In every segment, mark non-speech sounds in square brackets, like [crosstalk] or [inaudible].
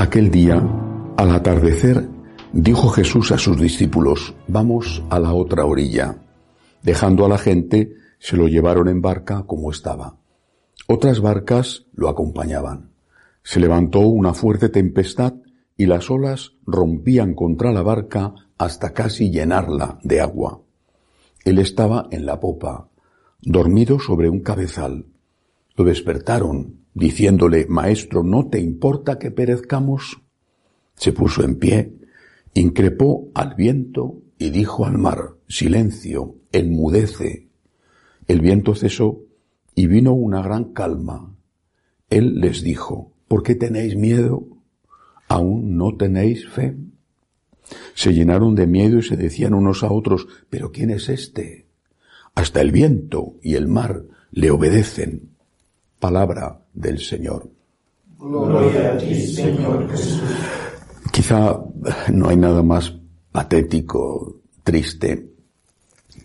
Aquel día, al atardecer, dijo Jesús a sus discípulos, vamos a la otra orilla. Dejando a la gente, se lo llevaron en barca como estaba. Otras barcas lo acompañaban. Se levantó una fuerte tempestad y las olas rompían contra la barca hasta casi llenarla de agua. Él estaba en la popa, dormido sobre un cabezal. Lo despertaron, diciéndole, Maestro, ¿no te importa que perezcamos? Se puso en pie, increpó al viento y dijo al mar, Silencio, enmudece. El viento cesó y vino una gran calma. Él les dijo, ¿por qué tenéis miedo? ¿Aún no tenéis fe? Se llenaron de miedo y se decían unos a otros, ¿pero quién es este? Hasta el viento y el mar le obedecen. Palabra del Señor. Gloria a ti, Señor Jesús. Quizá no hay nada más patético, triste,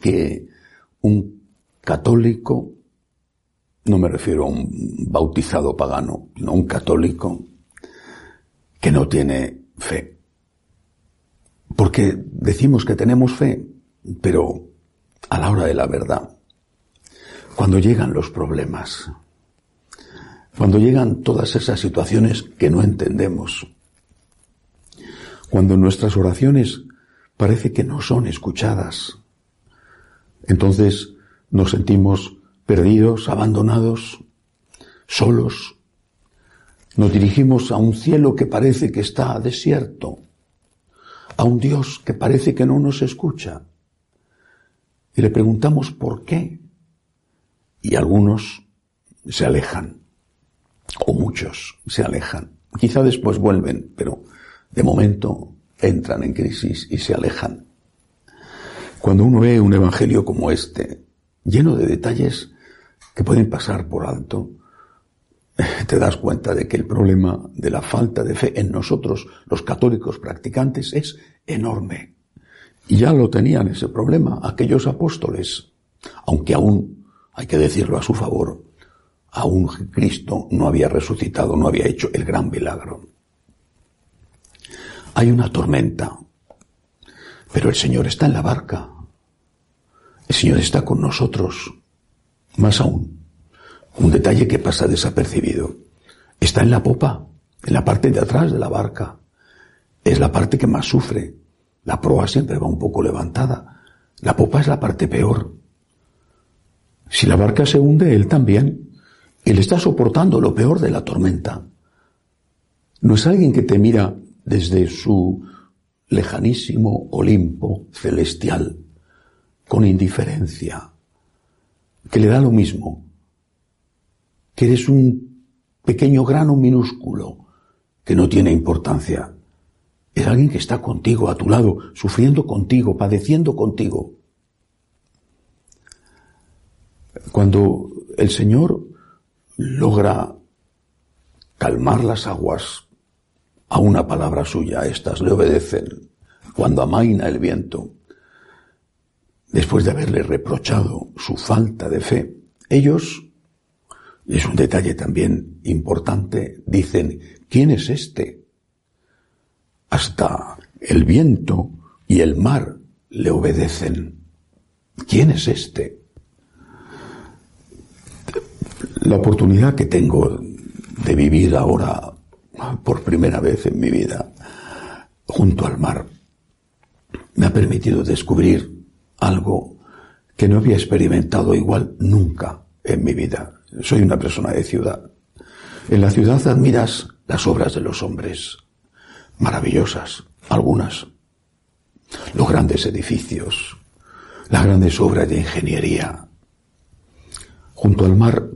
que un católico, no me refiero a un bautizado pagano, sino un católico que no tiene fe. Porque decimos que tenemos fe, pero a la hora de la verdad, cuando llegan los problemas, cuando llegan todas esas situaciones que no entendemos, cuando nuestras oraciones parece que no son escuchadas, entonces nos sentimos perdidos, abandonados, solos. Nos dirigimos a un cielo que parece que está desierto, a un Dios que parece que no nos escucha. Y le preguntamos por qué. Y algunos se alejan, se alejan. Quizá después vuelven, pero de momento entran en crisis y se alejan. Cuando uno ve un evangelio como este, lleno de detalles que pueden pasar por alto, [laughs] te das cuenta de que el problema de la falta de fe en nosotros, los católicos practicantes, es enorme. Y ya lo tenían ese problema aquellos apóstoles, aunque aún, hay que decirlo a su favor, aún Cristo no había resucitado, no había hecho el gran milagro. Hay una tormenta, pero el Señor está en la barca. El Señor está con nosotros. Más aún, un detalle que pasa desapercibido. Está en la popa, en la parte de atrás de la barca. Es la parte que más sufre. La proa siempre va un poco levantada. La popa es la parte peor. Si la barca se hunde, él también. Él está soportando lo peor de la tormenta. No es alguien que te mira desde su lejanísimo Olimpo celestial con indiferencia, que le da lo mismo, que eres un pequeño grano minúsculo que no tiene importancia. Es alguien que está contigo, a tu lado, sufriendo contigo, padeciendo contigo. Cuando el Señor logra calmar las aguas a una palabra suya, estas le obedecen. Cuando amaina el viento, después de haberle reprochado su falta de fe, ellos, y es un detalle también importante, dicen, ¿quién es este? Hasta el viento y el mar le obedecen. ¿Quién es este? La oportunidad que tengo de vivir ahora por primera vez en mi vida junto al mar me ha permitido descubrir algo que no había experimentado igual nunca en mi vida. Soy una persona de ciudad. En la ciudad admiras las obras de los hombres, maravillosas, algunas. Lo grandes edificios, las grandes obras de ingeniería. Junto al mar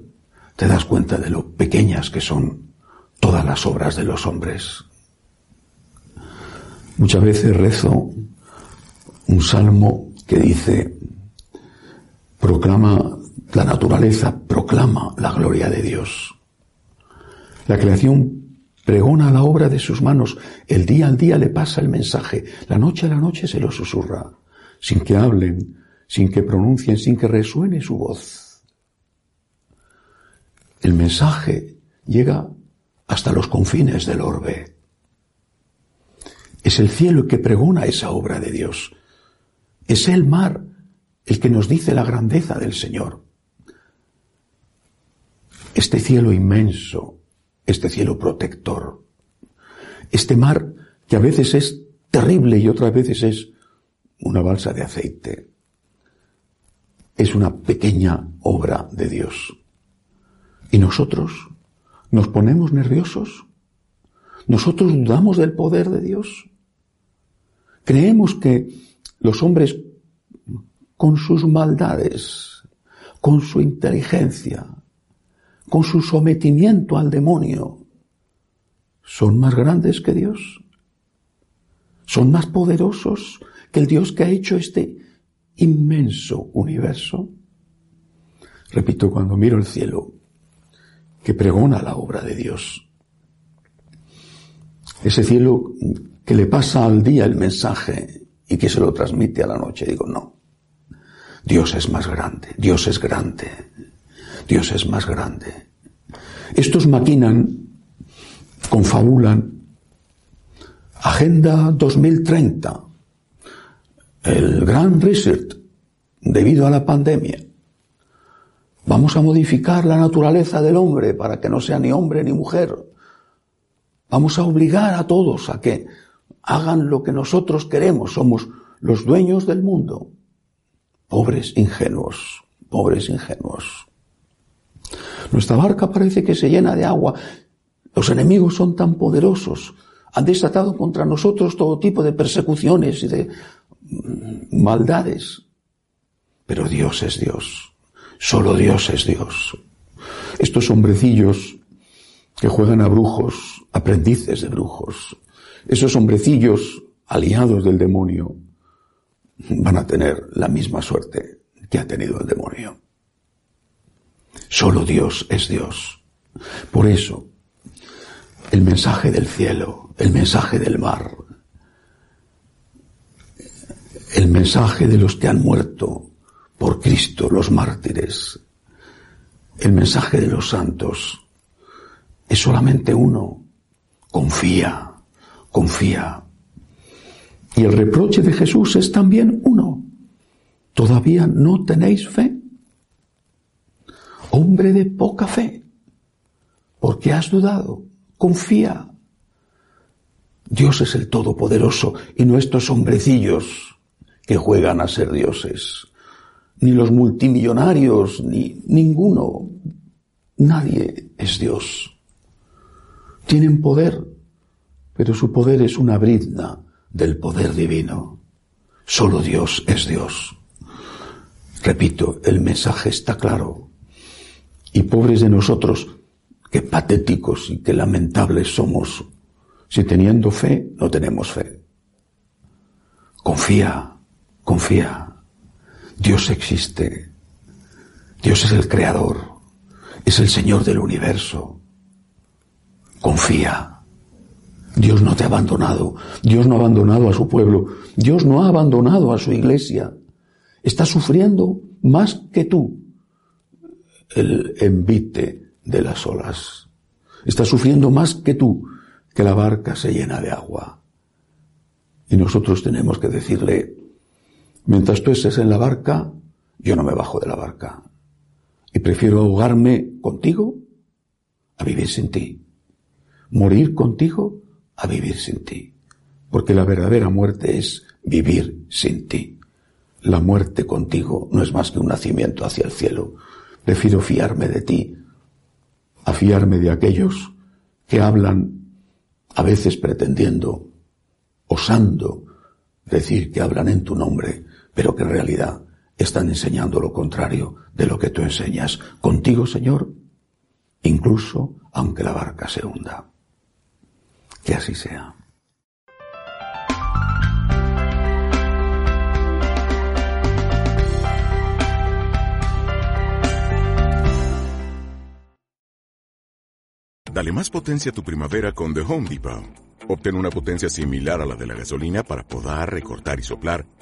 te das cuenta de lo pequeñas que son todas las obras de los hombres. Muchas veces rezo un salmo que dice, proclama la naturaleza, proclama la gloria de Dios. La creación pregona la obra de sus manos, el día al día le pasa el mensaje, la noche a la noche se lo susurra, sin que hablen, sin que pronuncien, sin que resuene su voz. El mensaje llega hasta los confines del orbe. Es el cielo el que pregona esa obra de Dios. Es el mar el que nos dice la grandeza del Señor. Este cielo inmenso, este cielo protector, este mar que a veces es terrible y otras veces es una balsa de aceite, es una pequeña obra de Dios. ¿Y nosotros nos ponemos nerviosos? ¿Nosotros dudamos del poder de Dios? Creemos que los hombres con sus maldades, con su inteligencia, con su sometimiento al demonio, son más grandes que Dios. Son más poderosos que el Dios que ha hecho este inmenso universo. Repito, cuando miro el cielo, que pregona la obra de Dios, ese cielo que le pasa al día el mensaje y que se lo transmite a la noche. Digo, no. Dios es más grande, Dios es grande, Dios es más grande. Estos maquinan, confabulan, Agenda 2030, el gran reset debido a la pandemia. Vamos a modificar la naturaleza del hombre para que no sea ni hombre ni mujer. Vamos a obligar a todos a que hagan lo que nosotros queremos, somos los dueños del mundo. Pobres ingenuos, pobres ingenuos. Nuestra barca parece que se llena de agua. Los enemigos son tan poderosos. Han desatado contra nosotros todo tipo de persecuciones y de mm, maldades. Pero Dios es Dios. Solo Dios es Dios. Estos hombrecillos que juegan a brujos, aprendices de brujos, esos hombrecillos aliados del demonio van a tener la misma suerte que ha tenido el demonio. Solo Dios es Dios. Por eso, el mensaje del cielo, el mensaje del mar, el mensaje de los que han muerto por Cristo, los mártires, el mensaje de los santos, es solamente uno. Confía, confía. Y el reproche de Jesús es también uno. ¿Todavía no tenéis fe? Hombre de poca fe. ¿Por qué has dudado? Confía. Dios es el Todopoderoso y no estos hombrecillos que juegan a ser dioses. Ni los multimillonarios, ni ninguno. Nadie es Dios. Tienen poder, pero su poder es una brizna del poder divino. Solo Dios es Dios. Repito, el mensaje está claro. Y pobres de nosotros, qué patéticos y qué lamentables somos, si teniendo fe no tenemos fe. Confía, confía. Dios existe. Dios es el creador. Es el Señor del universo. Confía. Dios no te ha abandonado. Dios no ha abandonado a su pueblo. Dios no ha abandonado a su iglesia. Está sufriendo más que tú el envite de las olas. Está sufriendo más que tú que la barca se llena de agua. Y nosotros tenemos que decirle, mientras tú estés en la barca, yo no me bajo de la barca. Y prefiero ahogarme contigo a vivir sin ti. Morir contigo a vivir sin ti. Porque la verdadera muerte es vivir sin ti. La muerte contigo no es más que un nacimiento hacia el cielo. Prefiero fiarme de ti a fiarme de aquellos que hablan a veces pretendiendo, osando decir que hablan en tu nombre, pero que en realidad están enseñando lo contrario de lo que tú enseñas. Contigo, Señor, incluso aunque la barca se hunda. Que así sea. Dale más potencia a tu primavera con The Home Depot. Obtén una potencia similar a la de la gasolina para podar, recortar y soplar